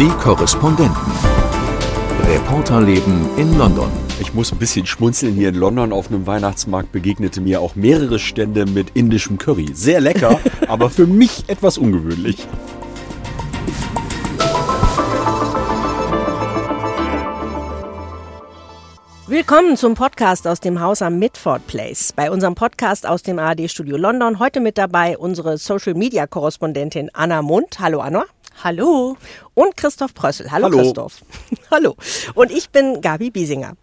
Die Korrespondenten. Reporterleben in London. Ich muss ein bisschen schmunzeln. Hier in London auf einem Weihnachtsmarkt begegnete mir auch mehrere Stände mit indischem Curry. Sehr lecker, aber für mich etwas ungewöhnlich. Willkommen zum Podcast aus dem Haus am Mitford Place. Bei unserem Podcast aus dem ARD Studio London heute mit dabei unsere Social Media Korrespondentin Anna Mund. Hallo Anna. Hallo. Und Christoph Prössel. Hallo, Hallo. Christoph. Hallo. Und ich bin Gabi Biesinger.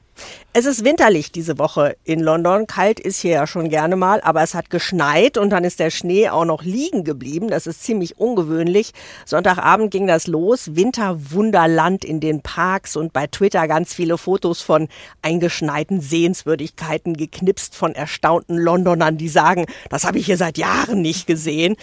Es ist winterlich diese Woche in London. Kalt ist hier ja schon gerne mal, aber es hat geschneit und dann ist der Schnee auch noch liegen geblieben. Das ist ziemlich ungewöhnlich. Sonntagabend ging das los. Winterwunderland in den Parks und bei Twitter ganz viele Fotos von eingeschneiten Sehenswürdigkeiten geknipst von erstaunten Londonern, die sagen, das habe ich hier seit Jahren nicht gesehen.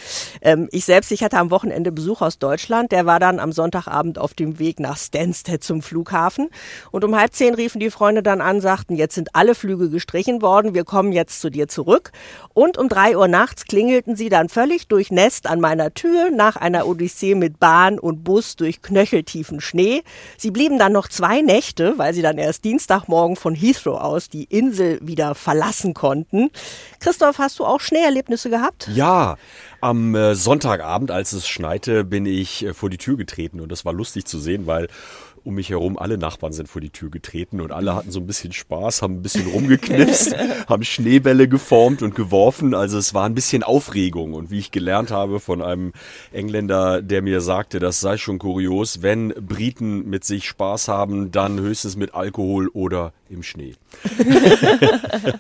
Ähm, ich selbst, ich hatte am Wochenende Besuch aus Deutschland. Der war dann am Sonntagabend auf dem Weg nach Stansted zum Flughafen. Und um halb zehn riefen die Freunde dann an, sagten, jetzt sind alle Flüge gestrichen worden, wir kommen jetzt zu dir zurück. Und um drei Uhr nachts klingelten sie dann völlig durchnässt an meiner Tür nach einer Odyssee mit Bahn und Bus durch knöcheltiefen Schnee. Sie blieben dann noch zwei Nächte, weil sie dann erst Dienstagmorgen von Heathrow aus die Insel wieder verlassen konnten. Christoph, hast du auch Schneeerlebnisse gehabt? Ja, am äh, Sonntagabend, als es schneite, bin ich äh, vor die Tür getreten und das war lustig zu sehen, weil um mich herum alle Nachbarn sind vor die Tür getreten und alle hatten so ein bisschen Spaß, haben ein bisschen rumgeknipst, haben Schneebälle geformt und geworfen. Also es war ein bisschen Aufregung und wie ich gelernt habe von einem Engländer, der mir sagte, das sei schon kurios, wenn Briten mit sich Spaß haben, dann höchstens mit Alkohol oder im Schnee.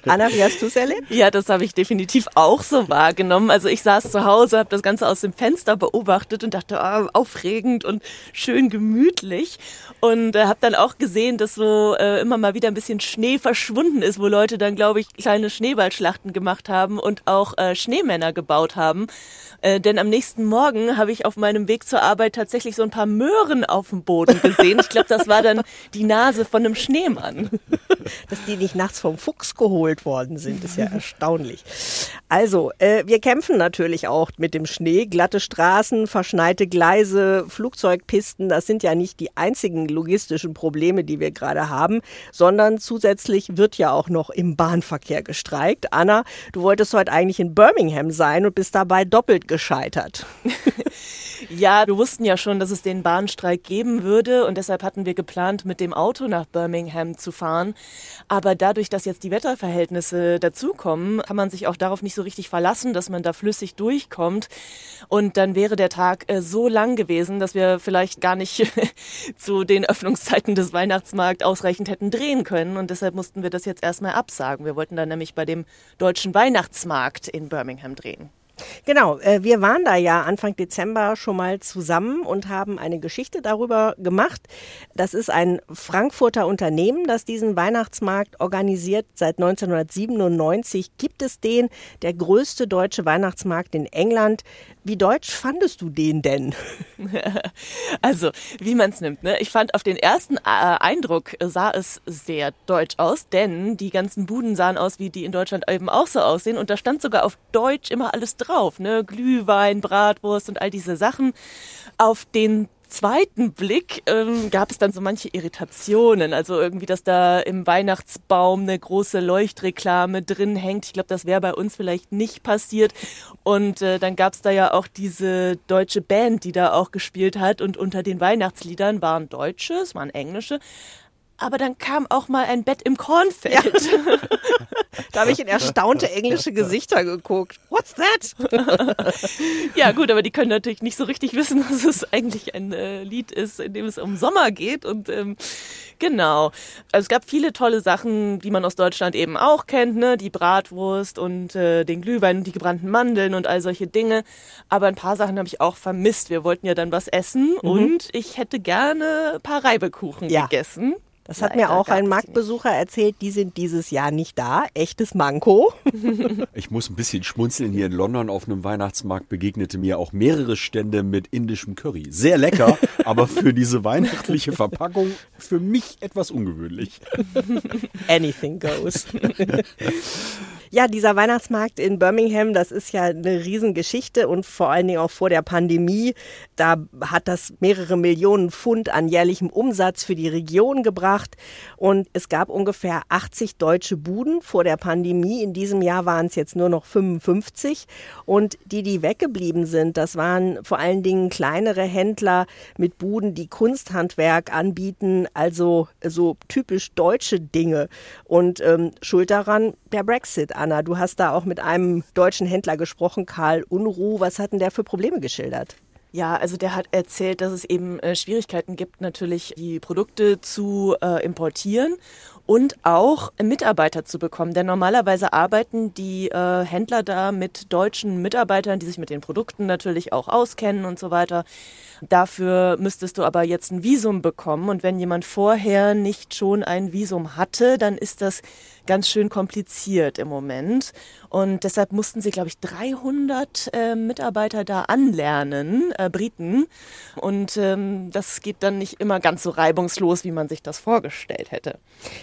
Anna, wie hast du es erlebt? Ja, das habe ich definitiv auch so wahrgenommen. Also ich saß zu Hause, habe das Ganze aus dem Fenster beobachtet und dachte, ah, aufregend und schön gemütlich. Und äh, habe dann auch gesehen, dass so äh, immer mal wieder ein bisschen Schnee verschwunden ist, wo Leute dann, glaube ich, kleine Schneeballschlachten gemacht haben und auch äh, Schneemänner gebaut haben. Äh, denn am nächsten Morgen habe ich auf meinem Weg zur Arbeit tatsächlich so ein paar Möhren auf dem Boden gesehen. Ich glaube, das war dann die Nase von einem Schneemann. Dass die nicht nachts vom Fuchs geholt worden sind, ist ja erstaunlich. Also, äh, wir kämpfen natürlich auch mit dem Schnee. Glatte Straßen, verschneite Gleise, Flugzeugpisten, das sind ja nicht die einzigen logistischen Probleme, die wir gerade haben, sondern zusätzlich wird ja auch noch im Bahnverkehr gestreikt. Anna, du wolltest heute eigentlich in Birmingham sein und bist dabei doppelt gescheitert. Ja, wir wussten ja schon, dass es den Bahnstreik geben würde und deshalb hatten wir geplant, mit dem Auto nach Birmingham zu fahren. Aber dadurch, dass jetzt die Wetterverhältnisse dazukommen, kann man sich auch darauf nicht so richtig verlassen, dass man da flüssig durchkommt. Und dann wäre der Tag äh, so lang gewesen, dass wir vielleicht gar nicht zu den Öffnungszeiten des Weihnachtsmarkts ausreichend hätten drehen können. Und deshalb mussten wir das jetzt erstmal absagen. Wir wollten dann nämlich bei dem deutschen Weihnachtsmarkt in Birmingham drehen. Genau, äh, wir waren da ja Anfang Dezember schon mal zusammen und haben eine Geschichte darüber gemacht. Das ist ein Frankfurter Unternehmen, das diesen Weihnachtsmarkt organisiert. Seit 1997 gibt es den, der größte deutsche Weihnachtsmarkt in England. Wie deutsch fandest du den denn? Also, wie man es nimmt. Ne? Ich fand auf den ersten äh, Eindruck sah es sehr deutsch aus, denn die ganzen Buden sahen aus, wie die in Deutschland eben auch so aussehen. Und da stand sogar auf Deutsch immer alles drauf. Ne? Glühwein, Bratwurst und all diese Sachen. Auf den zweiten Blick ähm, gab es dann so manche Irritationen. Also irgendwie, dass da im Weihnachtsbaum eine große Leuchtreklame drin hängt. Ich glaube, das wäre bei uns vielleicht nicht passiert. Und äh, dann gab es da ja auch diese deutsche Band, die da auch gespielt hat. Und unter den Weihnachtsliedern waren Deutsche, es waren Englische. Aber dann kam auch mal ein Bett im Kornfeld. Da habe ich in erstaunte englische Gesichter geguckt. What's that? Ja, gut, aber die können natürlich nicht so richtig wissen, dass es eigentlich ein äh, Lied ist, in dem es um Sommer geht. Und ähm, genau. Also es gab viele tolle Sachen, die man aus Deutschland eben auch kennt, ne? Die Bratwurst und äh, den Glühwein und die gebrannten Mandeln und all solche Dinge. Aber ein paar Sachen habe ich auch vermisst. Wir wollten ja dann was essen und ich hätte gerne ein paar Reibekuchen Ja. gegessen. Das hat Leider mir auch ein Marktbesucher erzählt, die sind dieses Jahr nicht da. Echtes Manko. Ich muss ein bisschen schmunzeln. Hier in London auf einem Weihnachtsmarkt begegnete mir auch mehrere Stände mit indischem Curry. Sehr lecker, aber für diese weihnachtliche Verpackung für mich etwas ungewöhnlich. Anything goes. Ja, dieser Weihnachtsmarkt in Birmingham, das ist ja eine Riesengeschichte und vor allen Dingen auch vor der Pandemie. Da hat das mehrere Millionen Pfund an jährlichem Umsatz für die Region gebracht und es gab ungefähr 80 deutsche Buden vor der Pandemie. In diesem Jahr waren es jetzt nur noch 55 und die, die weggeblieben sind, das waren vor allen Dingen kleinere Händler mit Buden, die Kunsthandwerk anbieten, also so typisch deutsche Dinge. Und ähm, schuld daran der Brexit. Anna, du hast da auch mit einem deutschen Händler gesprochen, Karl Unruh. Was hat denn der für Probleme geschildert? Ja, also der hat erzählt, dass es eben äh, Schwierigkeiten gibt, natürlich die Produkte zu äh, importieren und auch Mitarbeiter zu bekommen. Denn normalerweise arbeiten die äh, Händler da mit deutschen Mitarbeitern, die sich mit den Produkten natürlich auch auskennen und so weiter. Dafür müsstest du aber jetzt ein Visum bekommen. Und wenn jemand vorher nicht schon ein Visum hatte, dann ist das ganz schön kompliziert im Moment. Und deshalb mussten sie, glaube ich, 300 äh, Mitarbeiter da anlernen, äh, Briten. Und ähm, das geht dann nicht immer ganz so reibungslos, wie man sich das vorgestellt hätte.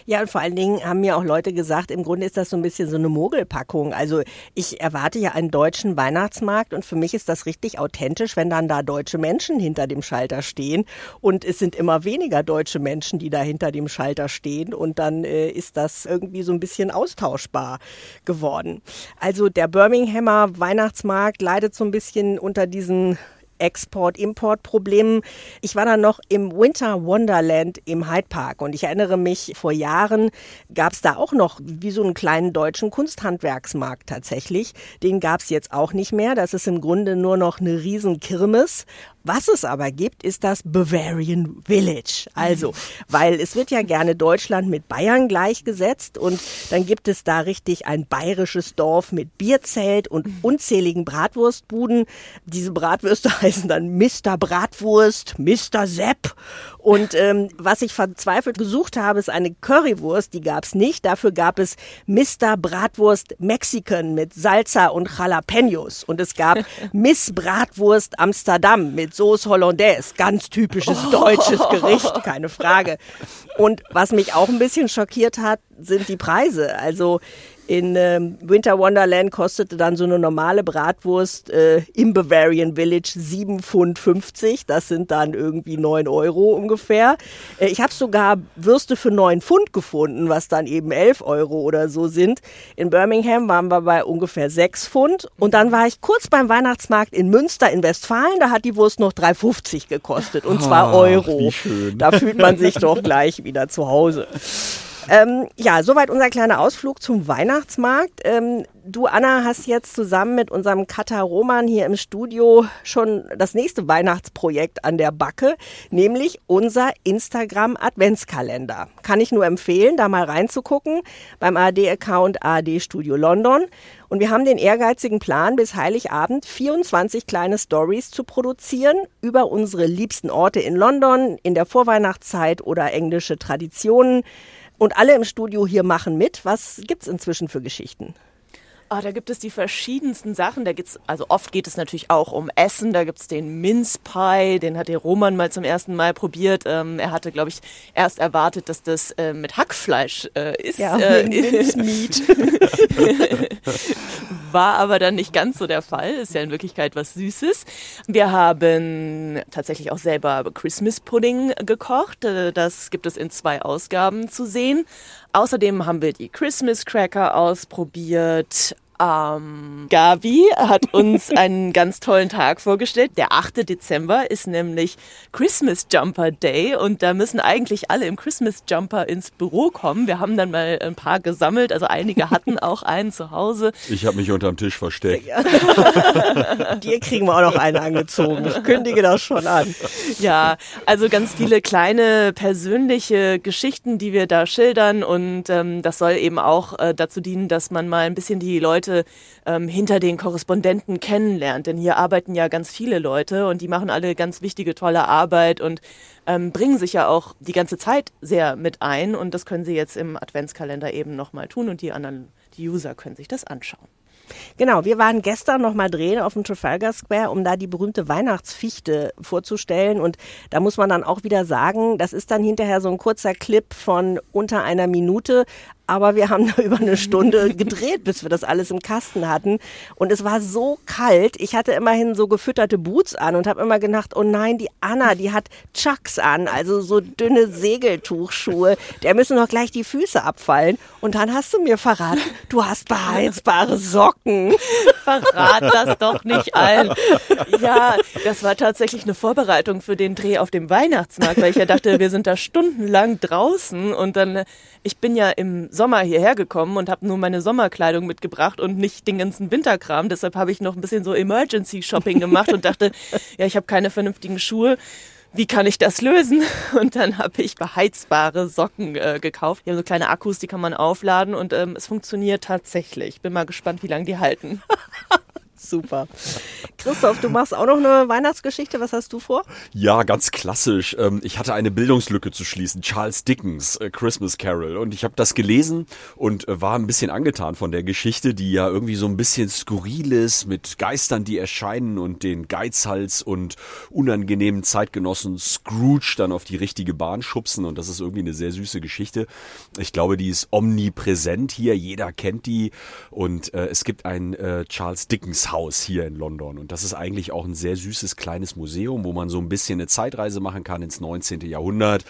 Ja, und vor allen Dingen haben mir auch Leute gesagt, im Grunde ist das so ein bisschen so eine Mogelpackung. Also ich erwarte ja einen deutschen Weihnachtsmarkt und für mich ist das richtig authentisch, wenn dann da deutsche Menschen hinter dem Schalter stehen. Und es sind immer weniger deutsche Menschen, die da hinter dem Schalter stehen. Und dann äh, ist das irgendwie so so ein bisschen austauschbar geworden. Also der Birminghamer Weihnachtsmarkt leidet so ein bisschen unter diesen Export-Import-Problemen. Ich war dann noch im Winter Wonderland im Hyde Park und ich erinnere mich, vor Jahren gab es da auch noch wie so einen kleinen deutschen Kunsthandwerksmarkt tatsächlich. Den gab es jetzt auch nicht mehr. Das ist im Grunde nur noch eine Riesenkirmes was es aber gibt, ist das Bavarian Village. Also, weil es wird ja gerne Deutschland mit Bayern gleichgesetzt und dann gibt es da richtig ein bayerisches Dorf mit Bierzelt und unzähligen Bratwurstbuden. Diese Bratwürste heißen dann Mr. Bratwurst, Mr. Sepp und ähm, was ich verzweifelt gesucht habe, ist eine Currywurst. Die gab es nicht. Dafür gab es Mr. Bratwurst Mexican mit Salsa und Jalapenos. Und es gab Miss Bratwurst Amsterdam mit Sauce Hollandaise. Ganz typisches deutsches Gericht, keine Frage. Und was mich auch ein bisschen schockiert hat, sind die Preise. Also in ähm, Winter Wonderland kostete dann so eine normale Bratwurst äh, im Bavarian Village 7,50 Pfund. Das sind dann irgendwie 9 Euro ungefähr. Äh, ich habe sogar Würste für 9 Pfund gefunden, was dann eben 11 Euro oder so sind. In Birmingham waren wir bei ungefähr 6 Pfund. Und dann war ich kurz beim Weihnachtsmarkt in Münster in Westfalen. Da hat die Wurst noch 3,50 gekostet. Und zwar Euro. Da fühlt man sich doch gleich wieder zu Hause. Ähm, ja, soweit unser kleiner Ausflug zum Weihnachtsmarkt. Ähm, du, Anna, hast jetzt zusammen mit unserem Katar Roman hier im Studio schon das nächste Weihnachtsprojekt an der Backe, nämlich unser Instagram Adventskalender. Kann ich nur empfehlen, da mal reinzugucken beim AD-Account AD Studio London. Und wir haben den ehrgeizigen Plan, bis Heiligabend 24 kleine Stories zu produzieren über unsere liebsten Orte in London, in der Vorweihnachtszeit oder englische Traditionen. Und alle im Studio hier machen mit. Was gibt es inzwischen für Geschichten? Oh, da gibt es die verschiedensten Sachen. Da geht's, also oft geht es natürlich auch um Essen. Da gibt es den Mince Pie, den hat der Roman mal zum ersten Mal probiert. Ähm, er hatte, glaube ich, erst erwartet, dass das äh, mit Hackfleisch äh, ist. Ja, äh, Mince Meat. War aber dann nicht ganz so der Fall. Ist ja in Wirklichkeit was Süßes. Wir haben tatsächlich auch selber Christmas Pudding gekocht. Äh, das gibt es in zwei Ausgaben zu sehen. Außerdem haben wir die Christmas Cracker ausprobiert. Ähm, Gabi hat uns einen ganz tollen Tag vorgestellt. Der 8. Dezember ist nämlich Christmas Jumper Day und da müssen eigentlich alle im Christmas Jumper ins Büro kommen. Wir haben dann mal ein paar gesammelt, also einige hatten auch einen zu Hause. Ich habe mich unterm Tisch versteckt. Dir kriegen wir auch noch einen angezogen. Ich kündige das schon an. Ja, also ganz viele kleine persönliche Geschichten, die wir da schildern und ähm, das soll eben auch äh, dazu dienen, dass man mal ein bisschen die Leute Leute ähm, hinter den Korrespondenten kennenlernt. Denn hier arbeiten ja ganz viele Leute und die machen alle ganz wichtige, tolle Arbeit und ähm, bringen sich ja auch die ganze Zeit sehr mit ein. Und das können sie jetzt im Adventskalender eben nochmal tun und die anderen, die User können sich das anschauen. Genau, wir waren gestern noch mal drehen auf dem Trafalgar Square, um da die berühmte Weihnachtsfichte vorzustellen. Und da muss man dann auch wieder sagen, das ist dann hinterher so ein kurzer Clip von unter einer Minute. Aber wir haben da über eine Stunde gedreht, bis wir das alles im Kasten hatten. Und es war so kalt. Ich hatte immerhin so gefütterte Boots an und habe immer gedacht, oh nein, die Anna, die hat Chucks an, also so dünne Segeltuchschuhe. Der müssen doch gleich die Füße abfallen. Und dann hast du mir verraten, du hast beheizbare Socken. Verrat das doch nicht allen. Ja, das war tatsächlich eine Vorbereitung für den Dreh auf dem Weihnachtsmarkt, weil ich ja dachte, wir sind da stundenlang draußen und dann, ich bin ja im Sommer hierher gekommen und habe nur meine Sommerkleidung mitgebracht und nicht den ganzen Winterkram. Deshalb habe ich noch ein bisschen so Emergency Shopping gemacht und dachte, ja, ich habe keine vernünftigen Schuhe wie kann ich das lösen? Und dann habe ich beheizbare Socken äh, gekauft. Die haben so kleine Akkus, die kann man aufladen und ähm, es funktioniert tatsächlich. Bin mal gespannt, wie lange die halten. Super. Christoph, du machst auch noch eine Weihnachtsgeschichte. Was hast du vor? Ja, ganz klassisch. Ähm, ich hatte eine Bildungslücke zu schließen. Charles Dickens, äh, Christmas Carol. Und ich habe das gelesen und äh, war ein bisschen angetan von der Geschichte, die ja irgendwie so ein bisschen skurril ist mit Geistern, die erscheinen und den Geizhals und unangenehmen Zeitgenossen Scrooge dann auf die richtige Bahn schubsen. Und das ist irgendwie eine sehr süße Geschichte. Ich glaube, die ist omnipräsent hier. Jeder kennt die. Und äh, es gibt ein Charles Dickens Haus hier in London. Und das ist eigentlich auch ein sehr süßes kleines Museum, wo man so ein bisschen eine Zeitreise machen kann ins 19. Jahrhundert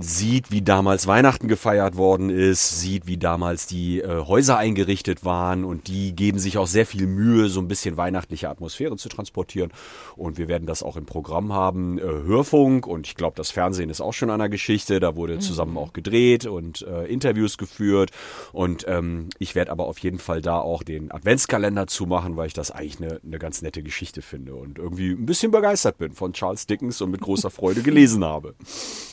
sieht, wie damals Weihnachten gefeiert worden ist, sieht, wie damals die äh, Häuser eingerichtet waren und die geben sich auch sehr viel Mühe, so ein bisschen weihnachtliche Atmosphäre zu transportieren. Und wir werden das auch im Programm haben. Äh, Hörfunk und ich glaube, das Fernsehen ist auch schon einer Geschichte. Da wurde zusammen auch gedreht und äh, Interviews geführt. Und ähm, ich werde aber auf jeden Fall da auch den Adventskalender zumachen, weil ich das eigentlich eine, eine ganz nette Geschichte finde und irgendwie ein bisschen begeistert bin von Charles Dickens und mit großer Freude gelesen habe.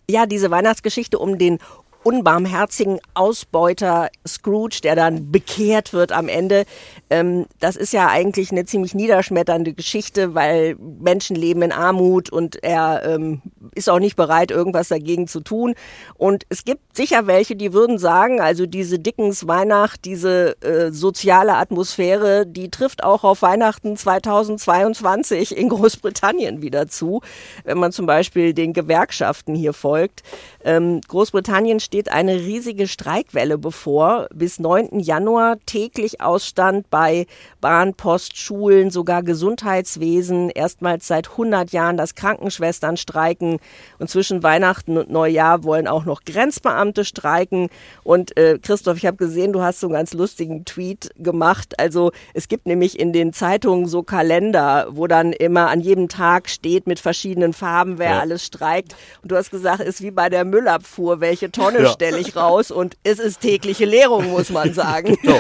Ja, diese Weihnachtsgeschichte um den unbarmherzigen Ausbeuter Scrooge, der dann bekehrt wird am Ende. Ähm, das ist ja eigentlich eine ziemlich niederschmetternde Geschichte, weil Menschen leben in Armut und er ähm, ist auch nicht bereit, irgendwas dagegen zu tun. Und es gibt sicher welche, die würden sagen, also diese Dickens Weihnacht, diese äh, soziale Atmosphäre, die trifft auch auf Weihnachten 2022 in Großbritannien wieder zu, wenn man zum Beispiel den Gewerkschaften hier folgt. Ähm, Großbritannien steht eine riesige Streikwelle bevor. Bis 9. Januar täglich Ausstand bei Bahn, Post, Schulen, sogar Gesundheitswesen. Erstmals seit 100 Jahren, dass Krankenschwestern streiken. Und zwischen Weihnachten und Neujahr wollen auch noch Grenzbeamte streiken. Und äh, Christoph, ich habe gesehen, du hast so einen ganz lustigen Tweet gemacht. Also es gibt nämlich in den Zeitungen so Kalender, wo dann immer an jedem Tag steht mit verschiedenen Farben, wer ja. alles streikt. Und du hast gesagt, ist wie bei der Müllabfuhr, welche Tonne ja. stelle ich raus und es ist tägliche Leerung, muss man sagen. Genau.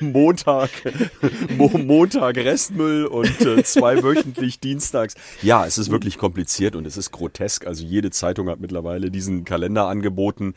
Montag, Mo Montag Restmüll und äh, zweiwöchentlich dienstags. Ja, es ist wirklich kompliziert und es ist grotesk. Also jede Zeitung hat mittlerweile diesen Kalender angeboten.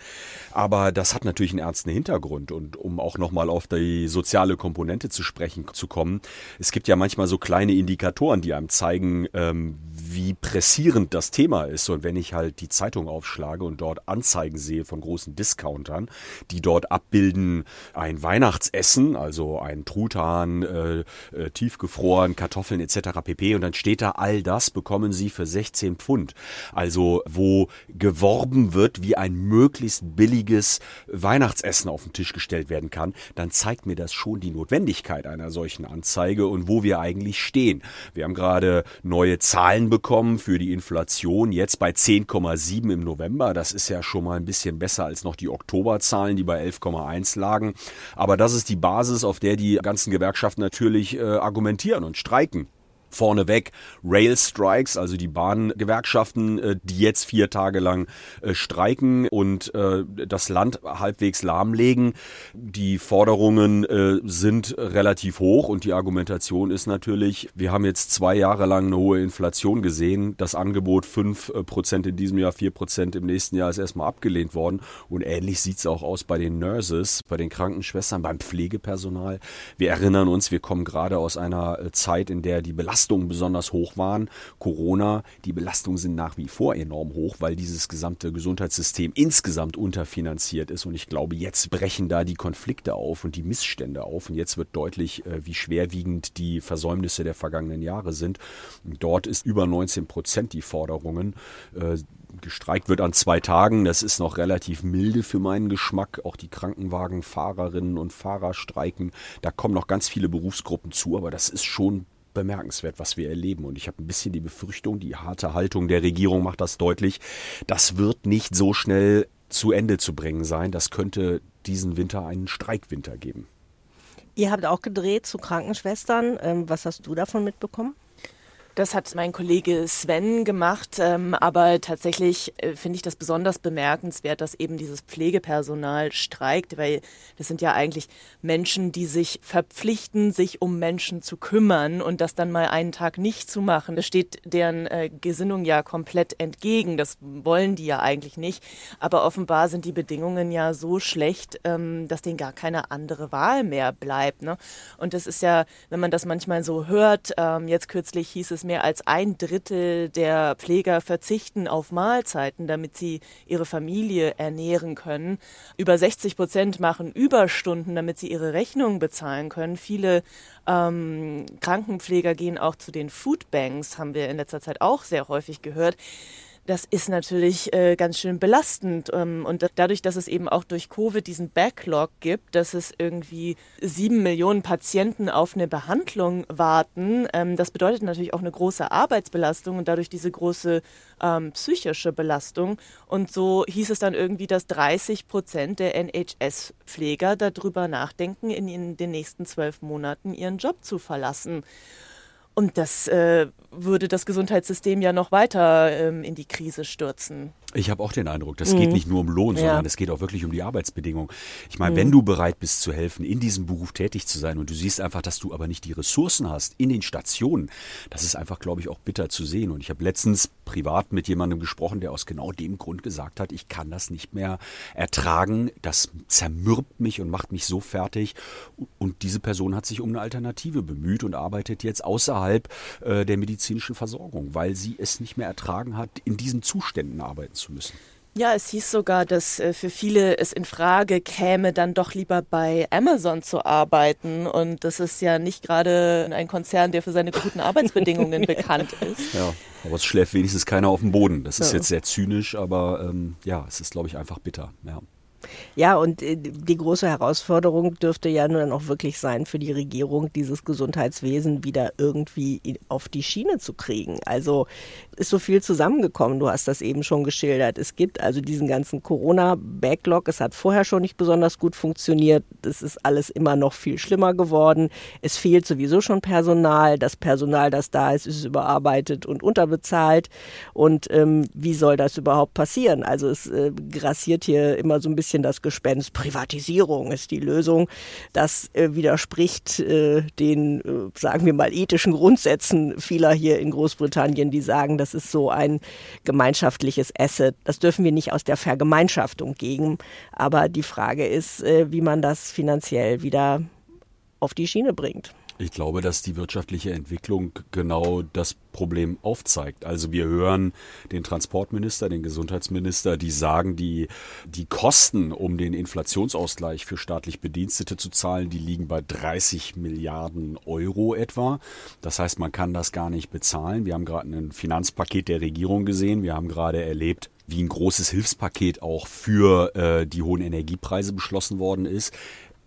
Aber das hat natürlich einen ernsten Hintergrund. Und um auch nochmal auf die soziale Komponente zu sprechen zu kommen, es gibt ja manchmal so kleine Indikatoren, die einem zeigen, ähm, wie pressierend das Thema ist. Und wenn ich halt die Zeitung aufschlage und dort Anzeigen sehe von großen Discountern, die dort abbilden ein Weihnachtsessen, also ein Truthahn, äh, äh, tiefgefroren, Kartoffeln etc. pp. Und dann steht da, all das bekommen Sie für 16 Pfund. Also wo geworben wird, wie ein möglichst billiges Weihnachtsessen auf den Tisch gestellt werden kann, dann zeigt mir das schon die Notwendigkeit einer solchen Anzeige und wo wir eigentlich stehen. Wir haben gerade neue Zahlen bekommen für die Inflation, jetzt bei 10,7 im November. Das ist ja schon mal ein bisschen besser als noch die Oktoberzahlen, die bei 11,1 lagen. Aber das ist die Basis, auf der die ganzen Gewerkschaften natürlich äh, argumentieren und streiken vorneweg Rail Strikes, also die Bahngewerkschaften, äh, die jetzt vier Tage lang äh, streiken und äh, das Land halbwegs lahmlegen. Die Forderungen sind relativ hoch und die Argumentation ist natürlich, wir haben jetzt zwei Jahre lang eine hohe Inflation gesehen. Das Angebot fünf Prozent in diesem Jahr, vier Prozent im nächsten Jahr ist erstmal abgelehnt worden. Und ähnlich sieht es auch aus bei den Nurses, bei den Krankenschwestern, beim Pflegepersonal. Wir erinnern uns, wir kommen gerade aus einer Zeit, in der die Belastung Belastungen besonders hoch waren. Corona, die Belastungen sind nach wie vor enorm hoch, weil dieses gesamte Gesundheitssystem insgesamt unterfinanziert ist. Und ich glaube, jetzt brechen da die Konflikte auf und die Missstände auf. Und jetzt wird deutlich, äh, wie schwerwiegend die Versäumnisse der vergangenen Jahre sind. Dort ist über 19 Prozent die Forderungen. Äh, Gestreikt wird an zwei Tagen. Das ist noch relativ milde für meinen Geschmack. Auch die Krankenwagenfahrerinnen und Fahrer streiken. Da kommen noch ganz viele Berufsgruppen zu, aber das ist schon bemerkenswert, was wir erleben. Und ich habe ein bisschen die Befürchtung, die harte Haltung der Regierung macht das deutlich. Das wird nicht so schnell zu Ende zu bringen sein. Das könnte diesen Winter einen Streikwinter geben. Ihr habt auch gedreht zu Krankenschwestern. Ähm, was hast du davon mitbekommen? Das hat mein Kollege Sven gemacht, ähm, aber tatsächlich äh, finde ich das besonders bemerkenswert, dass eben dieses Pflegepersonal streikt, weil das sind ja eigentlich Menschen, die sich verpflichten, sich um Menschen zu kümmern und das dann mal einen Tag nicht zu machen. Das steht deren äh, Gesinnung ja komplett entgegen. Das wollen die ja eigentlich nicht. Aber offenbar sind die Bedingungen ja so schlecht, ähm, dass denen gar keine andere Wahl mehr bleibt. Ne? Und das ist ja, wenn man das manchmal so hört, ähm, jetzt kürzlich hieß es, mehr als ein Drittel der Pfleger verzichten auf Mahlzeiten, damit sie ihre Familie ernähren können. Über 60 Prozent machen Überstunden, damit sie ihre Rechnungen bezahlen können. Viele ähm, Krankenpfleger gehen auch zu den Foodbanks, haben wir in letzter Zeit auch sehr häufig gehört das ist natürlich äh, ganz schön belastend. Ähm, und dadurch, dass es eben auch durch Covid diesen Backlog gibt, dass es irgendwie sieben Millionen Patienten auf eine Behandlung warten, ähm, das bedeutet natürlich auch eine große Arbeitsbelastung und dadurch diese große ähm, psychische Belastung. Und so hieß es dann irgendwie, dass 30 Prozent der NHS-Pfleger darüber nachdenken, in, in den nächsten zwölf Monaten ihren Job zu verlassen. Und das äh, würde das Gesundheitssystem ja noch weiter ähm, in die Krise stürzen. Ich habe auch den Eindruck, das mhm. geht nicht nur um Lohn, sondern ja. es geht auch wirklich um die Arbeitsbedingungen. Ich meine, mhm. wenn du bereit bist zu helfen, in diesem Beruf tätig zu sein und du siehst einfach, dass du aber nicht die Ressourcen hast in den Stationen, das ist einfach, glaube ich, auch bitter zu sehen. Und ich habe letztens privat mit jemandem gesprochen, der aus genau dem Grund gesagt hat, ich kann das nicht mehr ertragen, das zermürbt mich und macht mich so fertig. Und diese Person hat sich um eine Alternative bemüht und arbeitet jetzt außerhalb äh, der medizinischen Versorgung, weil sie es nicht mehr ertragen hat, in diesen Zuständen arbeiten zu zu müssen. Ja, es hieß sogar, dass äh, für viele es in Frage käme, dann doch lieber bei Amazon zu arbeiten. Und das ist ja nicht gerade ein Konzern, der für seine guten Arbeitsbedingungen bekannt ist. Ja, aber es schläft wenigstens keiner auf dem Boden. Das ist ja. jetzt sehr zynisch, aber ähm, ja, es ist, glaube ich, einfach bitter. Ja. Ja, und äh, die große Herausforderung dürfte ja dann auch wirklich sein für die Regierung, dieses Gesundheitswesen wieder irgendwie auf die Schiene zu kriegen. Also ist so viel zusammengekommen. Du hast das eben schon geschildert. Es gibt also diesen ganzen Corona-Backlog. Es hat vorher schon nicht besonders gut funktioniert. Es ist alles immer noch viel schlimmer geworden. Es fehlt sowieso schon Personal. Das Personal, das da ist, ist überarbeitet und unterbezahlt. Und ähm, wie soll das überhaupt passieren? Also es äh, grassiert hier immer so ein bisschen das Gespenst. Privatisierung ist die Lösung. Das äh, widerspricht äh, den, äh, sagen wir mal, ethischen Grundsätzen vieler hier in Großbritannien, die sagen, das ist so ein gemeinschaftliches Asset. Das dürfen wir nicht aus der Vergemeinschaftung geben. Aber die Frage ist, äh, wie man das finanziell wieder auf die Schiene bringt. Ich glaube, dass die wirtschaftliche Entwicklung genau das Problem aufzeigt. Also wir hören den Transportminister, den Gesundheitsminister, die sagen, die, die Kosten, um den Inflationsausgleich für staatlich Bedienstete zu zahlen, die liegen bei 30 Milliarden Euro etwa. Das heißt, man kann das gar nicht bezahlen. Wir haben gerade ein Finanzpaket der Regierung gesehen. Wir haben gerade erlebt, wie ein großes Hilfspaket auch für äh, die hohen Energiepreise beschlossen worden ist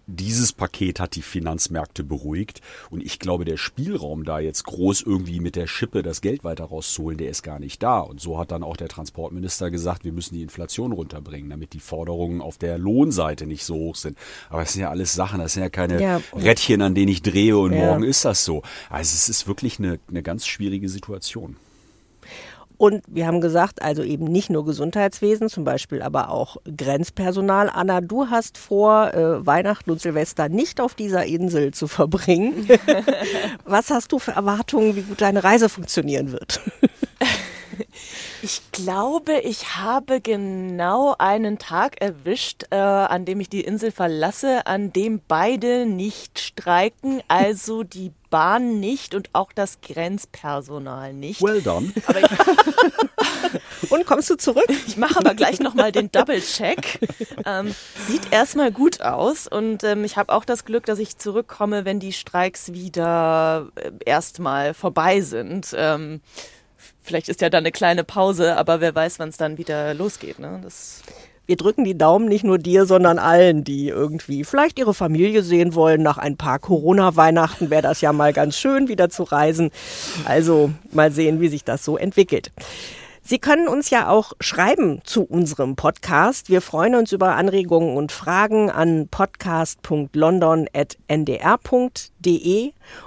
dieses Paket hat die Finanzmärkte beruhigt. Und ich glaube, der Spielraum da jetzt groß irgendwie mit der Schippe das Geld weiter rauszuholen, der ist gar nicht da. Und so hat dann auch der Transportminister gesagt, wir müssen die Inflation runterbringen, damit die Forderungen auf der Lohnseite nicht so hoch sind. Aber das sind ja alles Sachen, das sind ja keine ja. Rädchen, an denen ich drehe und ja. morgen ist das so. Also es ist wirklich eine, eine ganz schwierige Situation. Und wir haben gesagt, also eben nicht nur Gesundheitswesen, zum Beispiel aber auch Grenzpersonal. Anna, du hast vor, äh, Weihnachten und Silvester nicht auf dieser Insel zu verbringen. Was hast du für Erwartungen, wie gut deine Reise funktionieren wird? Ich glaube, ich habe genau einen Tag erwischt, äh, an dem ich die Insel verlasse, an dem beide nicht streiken, also die Bahn nicht und auch das Grenzpersonal nicht. Well done. und kommst du zurück? Ich mache aber gleich nochmal den Double-Check. Ähm, sieht erstmal gut aus und ähm, ich habe auch das Glück, dass ich zurückkomme, wenn die Streiks wieder äh, erstmal vorbei sind. Ähm, vielleicht ist ja dann eine kleine Pause, aber wer weiß, wann es dann wieder losgeht. Ne? Das wir drücken die Daumen nicht nur dir, sondern allen, die irgendwie vielleicht ihre Familie sehen wollen. Nach ein paar Corona-Weihnachten wäre das ja mal ganz schön, wieder zu reisen. Also mal sehen, wie sich das so entwickelt. Sie können uns ja auch schreiben zu unserem Podcast. Wir freuen uns über Anregungen und Fragen an podcast.london.ndr.de.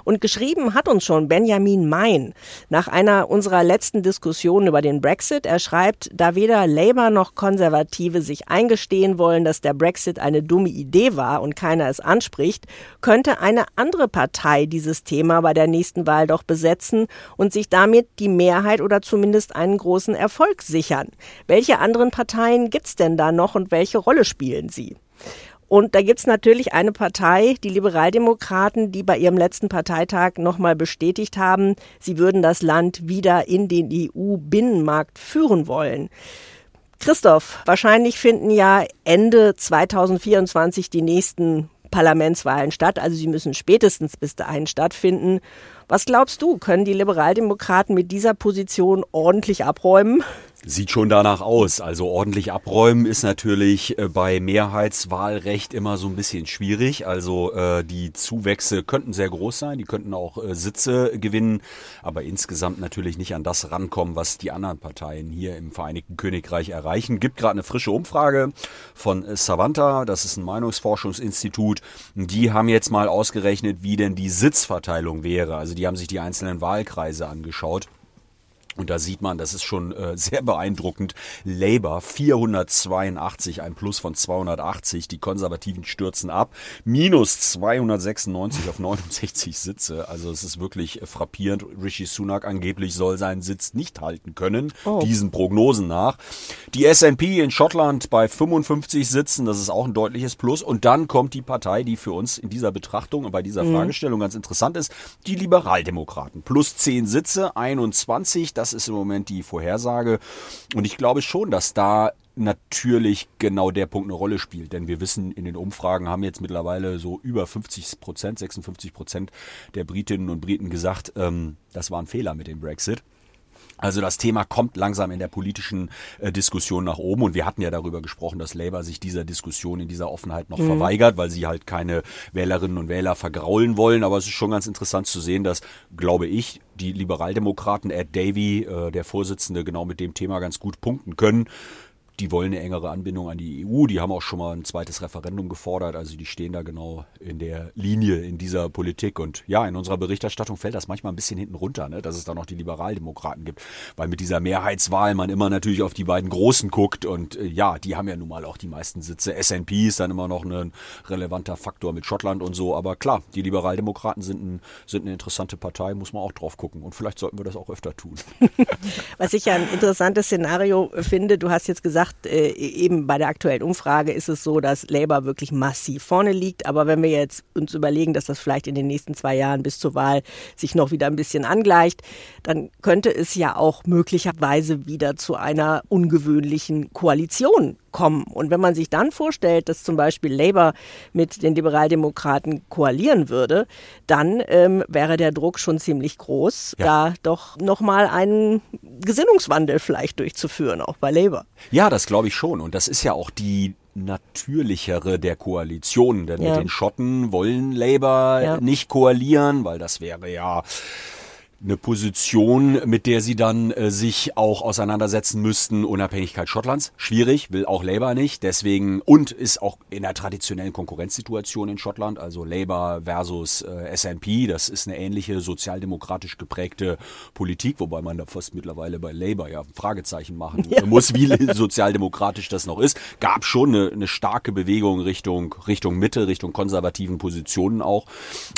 Und geschrieben hat uns schon Benjamin Mein nach einer unserer letzten Diskussionen über den Brexit. Er schreibt, da weder Labour noch Konservative sich eingestehen wollen, dass der Brexit eine dumme Idee war und keiner es anspricht, könnte eine andere Partei dieses Thema bei der nächsten Wahl doch besetzen und sich damit die Mehrheit oder zumindest einen großen Erfolg sichern. Welche anderen Parteien gibt es denn da noch und welche Rolle spielen sie? Und da gibt es natürlich eine Partei, die Liberaldemokraten, die bei ihrem letzten Parteitag nochmal bestätigt haben, sie würden das Land wieder in den EU-Binnenmarkt führen wollen. Christoph, wahrscheinlich finden ja Ende 2024 die nächsten Parlamentswahlen statt. Also sie müssen spätestens bis dahin stattfinden. Was glaubst du, können die Liberaldemokraten mit dieser Position ordentlich abräumen? Sieht schon danach aus. Also ordentlich abräumen ist natürlich äh, bei Mehrheitswahlrecht immer so ein bisschen schwierig. Also äh, die Zuwächse könnten sehr groß sein, die könnten auch äh, Sitze gewinnen, aber insgesamt natürlich nicht an das rankommen, was die anderen Parteien hier im Vereinigten Königreich erreichen. Gibt gerade eine frische Umfrage von äh, Savanta, das ist ein Meinungsforschungsinstitut. Die haben jetzt mal ausgerechnet, wie denn die Sitzverteilung wäre. Also die haben sich die einzelnen Wahlkreise angeschaut. Und da sieht man, das ist schon äh, sehr beeindruckend. Labour 482, ein Plus von 280. Die Konservativen stürzen ab. Minus 296 auf 69 Sitze. Also es ist wirklich äh, frappierend. Rishi Sunak angeblich soll seinen Sitz nicht halten können, oh. diesen Prognosen nach. Die SNP in Schottland bei 55 Sitzen, das ist auch ein deutliches Plus. Und dann kommt die Partei, die für uns in dieser Betrachtung und bei dieser mhm. Fragestellung ganz interessant ist, die Liberaldemokraten. Plus 10 Sitze, 21. Das ist im Moment die Vorhersage. Und ich glaube schon, dass da natürlich genau der Punkt eine Rolle spielt. Denn wir wissen, in den Umfragen haben jetzt mittlerweile so über 50 Prozent, 56 Prozent der Britinnen und Briten gesagt, ähm, das war ein Fehler mit dem Brexit. Also das Thema kommt langsam in der politischen äh, Diskussion nach oben und wir hatten ja darüber gesprochen, dass Labour sich dieser Diskussion in dieser Offenheit noch mhm. verweigert, weil sie halt keine Wählerinnen und Wähler vergraulen wollen. Aber es ist schon ganz interessant zu sehen, dass, glaube ich, die Liberaldemokraten, Ed Davey, äh, der Vorsitzende, genau mit dem Thema ganz gut punkten können die wollen eine engere Anbindung an die EU. Die haben auch schon mal ein zweites Referendum gefordert. Also die stehen da genau in der Linie in dieser Politik. Und ja, in unserer Berichterstattung fällt das manchmal ein bisschen hinten runter, ne? dass es da noch die Liberaldemokraten gibt. Weil mit dieser Mehrheitswahl man immer natürlich auf die beiden Großen guckt. Und äh, ja, die haben ja nun mal auch die meisten Sitze. SNP ist dann immer noch ein relevanter Faktor mit Schottland und so. Aber klar, die Liberaldemokraten sind, ein, sind eine interessante Partei, muss man auch drauf gucken. Und vielleicht sollten wir das auch öfter tun. Was ich ja ein interessantes Szenario finde, du hast jetzt gesagt, gesagt, äh, eben bei der aktuellen Umfrage ist es so, dass Labour wirklich massiv vorne liegt. Aber wenn wir jetzt uns überlegen, dass das vielleicht in den nächsten zwei Jahren bis zur Wahl sich noch wieder ein bisschen angleicht, dann könnte es ja auch möglicherweise wieder zu einer ungewöhnlichen Koalition kommen. Und wenn man sich dann vorstellt, dass zum Beispiel Labour mit den Liberaldemokraten koalieren würde, dann ähm, wäre der Druck schon ziemlich groß, ja. da doch nochmal einen Gesinnungswandel vielleicht durchzuführen, auch bei Labour. Ja, das glaube ich schon. Und das ist ja auch die natürlichere der Koalitionen. Denn ja. mit den Schotten wollen Labour ja. nicht koalieren, weil das wäre ja eine Position, mit der sie dann äh, sich auch auseinandersetzen müssten. Unabhängigkeit Schottlands, schwierig, will auch Labour nicht. Deswegen und ist auch in der traditionellen Konkurrenzsituation in Schottland, also Labour versus äh, SNP. Das ist eine ähnliche sozialdemokratisch geprägte Politik, wobei man da fast mittlerweile bei Labour ja Fragezeichen machen ja. muss, wie sozialdemokratisch das noch ist. Gab schon eine, eine starke Bewegung Richtung Richtung Mitte, Richtung konservativen Positionen auch.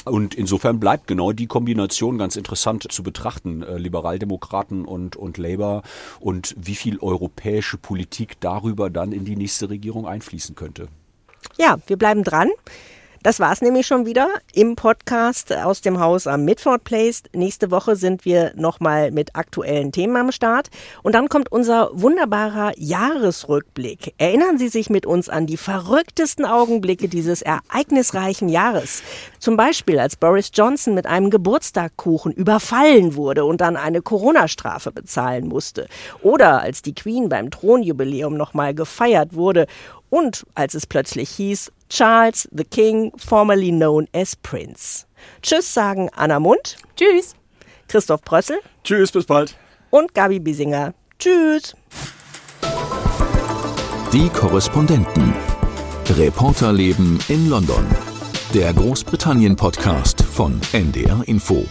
Und insofern bleibt genau die Kombination ganz interessant zu betrachten, äh, Liberaldemokraten und, und Labour und wie viel europäische Politik darüber dann in die nächste Regierung einfließen könnte. Ja, wir bleiben dran. Das war's nämlich schon wieder im Podcast aus dem Haus am Midford Place. Nächste Woche sind wir nochmal mit aktuellen Themen am Start. Und dann kommt unser wunderbarer Jahresrückblick. Erinnern Sie sich mit uns an die verrücktesten Augenblicke dieses ereignisreichen Jahres. Zum Beispiel, als Boris Johnson mit einem Geburtstagkuchen überfallen wurde und dann eine Corona-Strafe bezahlen musste. Oder als die Queen beim Thronjubiläum nochmal gefeiert wurde und als es plötzlich hieß, Charles the King, formerly known as Prince. Tschüss sagen Anna Mund. Tschüss. Christoph Prössel. Tschüss, bis bald. Und Gabi Biesinger. Tschüss. Die Korrespondenten. Reporterleben in London. Der Großbritannien-Podcast von NDR Info.